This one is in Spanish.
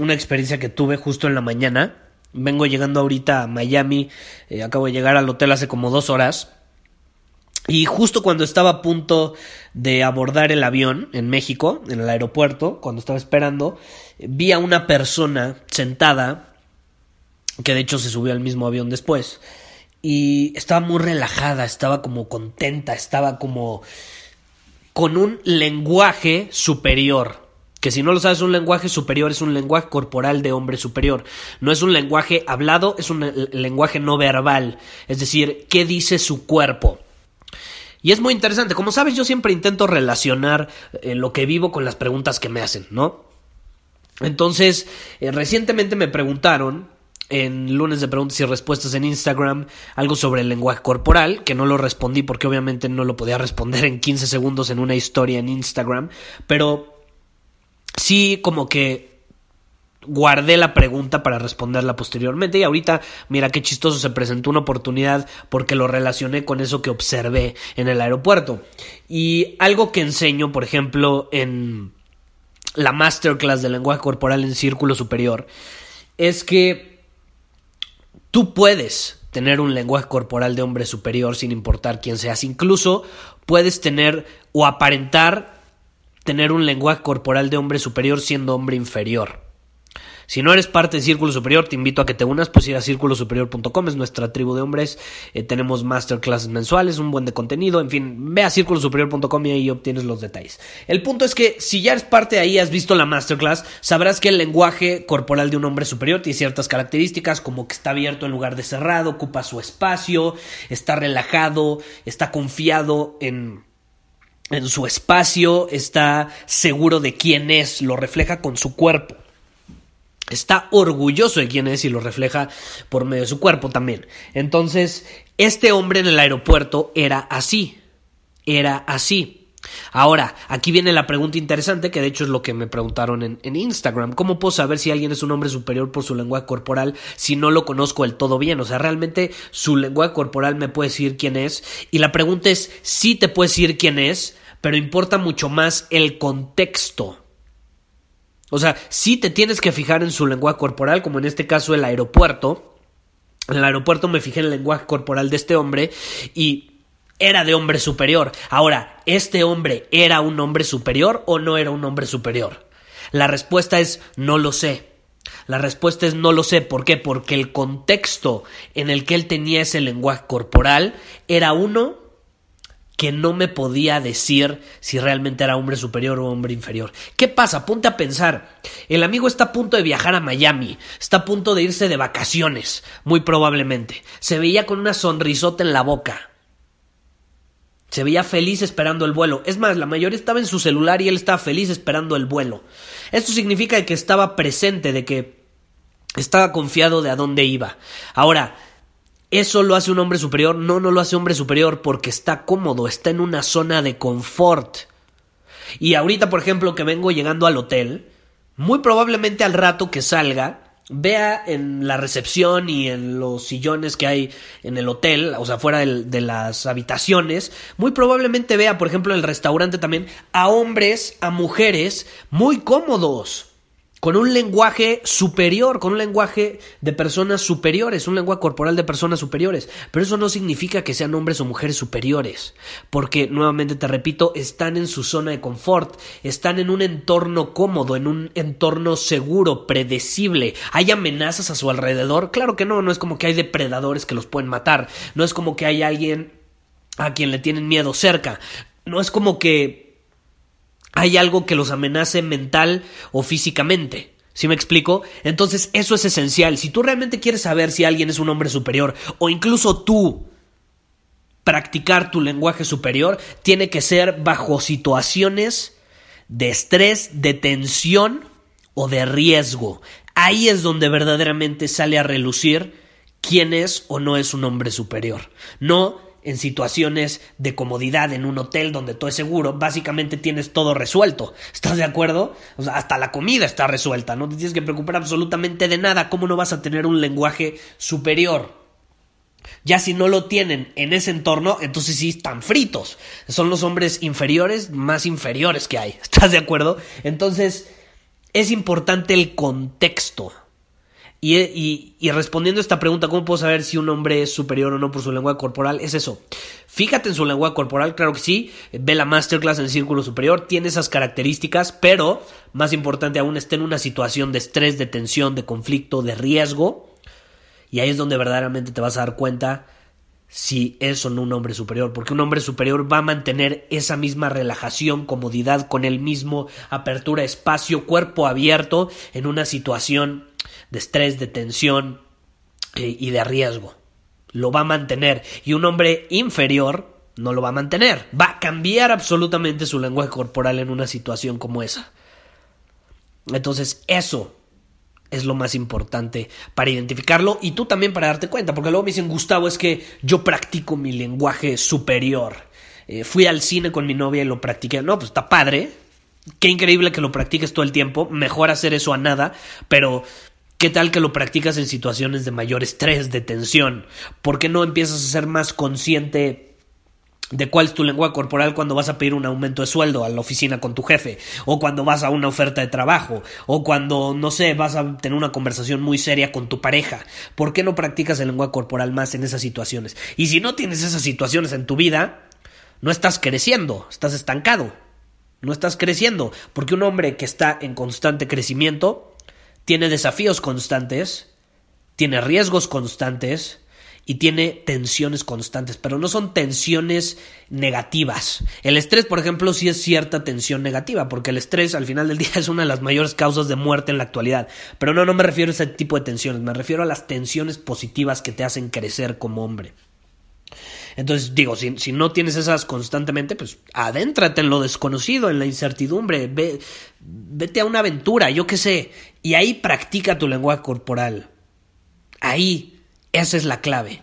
una experiencia que tuve justo en la mañana. Vengo llegando ahorita a Miami, eh, acabo de llegar al hotel hace como dos horas. Y justo cuando estaba a punto de abordar el avión en México, en el aeropuerto, cuando estaba esperando, vi a una persona sentada, que de hecho se subió al mismo avión después, y estaba muy relajada, estaba como contenta, estaba como con un lenguaje superior que si no lo sabes, un lenguaje superior es un lenguaje corporal de hombre superior. No es un lenguaje hablado, es un lenguaje no verbal. Es decir, ¿qué dice su cuerpo? Y es muy interesante. Como sabes, yo siempre intento relacionar eh, lo que vivo con las preguntas que me hacen, ¿no? Entonces, eh, recientemente me preguntaron en lunes de preguntas y respuestas en Instagram algo sobre el lenguaje corporal, que no lo respondí porque obviamente no lo podía responder en 15 segundos en una historia en Instagram, pero sí como que guardé la pregunta para responderla posteriormente y ahorita mira qué chistoso se presentó una oportunidad porque lo relacioné con eso que observé en el aeropuerto. Y algo que enseño por ejemplo en la masterclass de lenguaje corporal en círculo superior es que tú puedes tener un lenguaje corporal de hombre superior sin importar quién seas. Incluso puedes tener o aparentar tener un lenguaje corporal de hombre superior siendo hombre inferior. Si no eres parte de Círculo Superior, te invito a que te unas, pues ir a círculosuperior.com, es nuestra tribu de hombres, eh, tenemos masterclasses mensuales, un buen de contenido, en fin, ve a círculosuperior.com y ahí obtienes los detalles. El punto es que si ya eres parte de ahí, has visto la masterclass, sabrás que el lenguaje corporal de un hombre superior tiene ciertas características, como que está abierto en lugar de cerrado, ocupa su espacio, está relajado, está confiado en en su espacio, está seguro de quién es, lo refleja con su cuerpo. Está orgulloso de quién es y lo refleja por medio de su cuerpo también. Entonces, este hombre en el aeropuerto era así. Era así. Ahora, aquí viene la pregunta interesante, que de hecho es lo que me preguntaron en, Instagram. ¿Cómo puedo saber si alguien es un hombre superior por su lenguaje corporal si no lo conozco del todo bien? O sea, realmente su lenguaje corporal me puede decir quién es. Y la pregunta es, si te puede decir quién es, pero importa mucho más el contexto. O sea, si te tienes que fijar en su lenguaje corporal, como en este caso el aeropuerto. En el aeropuerto me fijé en el lenguaje corporal de este hombre y era de hombre superior. Ahora, ¿este hombre era un hombre superior o no era un hombre superior? La respuesta es no lo sé. La respuesta es no lo sé. ¿Por qué? Porque el contexto en el que él tenía ese lenguaje corporal era uno que no me podía decir si realmente era hombre superior o hombre inferior. ¿Qué pasa? Ponte a pensar. El amigo está a punto de viajar a Miami, está a punto de irse de vacaciones, muy probablemente. Se veía con una sonrisota en la boca. Se veía feliz esperando el vuelo. Es más, la mayoría estaba en su celular y él estaba feliz esperando el vuelo. Esto significa que estaba presente, de que estaba confiado de a dónde iba. Ahora, ¿Eso lo hace un hombre superior? No, no lo hace hombre superior porque está cómodo, está en una zona de confort. Y ahorita, por ejemplo, que vengo llegando al hotel, muy probablemente al rato que salga, vea en la recepción y en los sillones que hay en el hotel, o sea, fuera de, las habitaciones, muy probablemente vea, por ejemplo, en el restaurante también, a hombres, a mujeres muy cómodos. Con un lenguaje superior, con un lenguaje de personas superiores, un lenguaje corporal de personas superiores. Pero eso no significa que sean hombres o mujeres superiores, porque nuevamente te repito, están en su zona de confort, están en un entorno cómodo, en un entorno seguro, predecible. ¿Hay amenazas a su alrededor? Claro que no, no es como que hay depredadores que los pueden matar, no es como que hay alguien a quien le tienen miedo cerca, no es como que hay algo que los amenace mental o físicamente. ¿Sí me explico? Entonces eso es esencial. Si tú realmente quieres saber si alguien es un hombre superior o incluso tú practicar tu lenguaje superior, tiene que ser bajo situaciones de estrés, de tensión o de riesgo. Ahí es donde verdaderamente sale a relucir quién es o no es un hombre superior. No en situaciones de comodidad en un hotel donde todo es seguro, básicamente tienes todo resuelto. ¿Estás de acuerdo? O sea, hasta la comida está resuelta, no te tienes que preocupar absolutamente de nada. ¿Cómo no vas a tener un lenguaje superior? Ya si no lo tienen en ese entorno, entonces sí están fritos. Son los hombres inferiores más inferiores que hay. ¿Estás de acuerdo? Entonces, es importante el contexto. Y, respondiendo a esta pregunta, ¿cómo puedo saber si un hombre es superior o no por su lenguaje corporal? Es eso. Fíjate en su lenguaje corporal, claro que sí. Ve la masterclass en el círculo superior, tiene esas características, pero más importante aún, está en una situación de estrés, de tensión, de conflicto, de riesgo. Y ahí es donde verdaderamente te vas a dar cuenta si es o no un hombre superior, porque un hombre superior va a mantener esa misma relajación, comodidad, con el mismo apertura, espacio, cuerpo abierto en una situación de estrés, de tensión eh, y de riesgo. Lo va a mantener. Y un hombre inferior no lo va a mantener. Va a cambiar absolutamente su lenguaje corporal en una situación como esa. Entonces, eso es lo más importante para identificarlo y tú también para darte cuenta, porque luego me dicen, Gustavo, es que yo practico mi lenguaje superior. Eh, fui al cine con mi novia y lo practiqué. No, pues está padre. Qué increíble que lo practiques todo el tiempo. Mejor hacer eso a nada, pero ¿Qué tal que lo practicas en situaciones de mayor estrés, de tensión? ¿Por qué no empiezas a ser más consciente de cuál es tu lengua corporal cuando vas a pedir un aumento de sueldo a la oficina con tu jefe, o cuando vas a una oferta de trabajo, o cuando, no sé, vas a tener una conversación muy seria con tu pareja. ¿Por qué no practicas el lengua corporal más en esas situaciones? Y si no tienes esas situaciones en tu vida, no estás creciendo, estás estancado. No estás creciendo, porque un hombre que está en constante crecimiento tiene desafíos constantes, tiene riesgos constantes y tiene tensiones constantes, pero no son tensiones negativas. El estrés, por ejemplo, sí es cierta tensión negativa, porque el estrés al final del día es una de las mayores causas de muerte en la actualidad. Pero no, no me refiero a ese tipo de tensiones, me refiero a las tensiones positivas que te hacen crecer como hombre. Entonces, digo, si, no tienes esas constantemente, pues adéntrate en lo desconocido, en la incertidumbre, ve, vete a una aventura, yo qué sé, y ahí practica tu lenguaje corporal. Ahí, esa es la clave.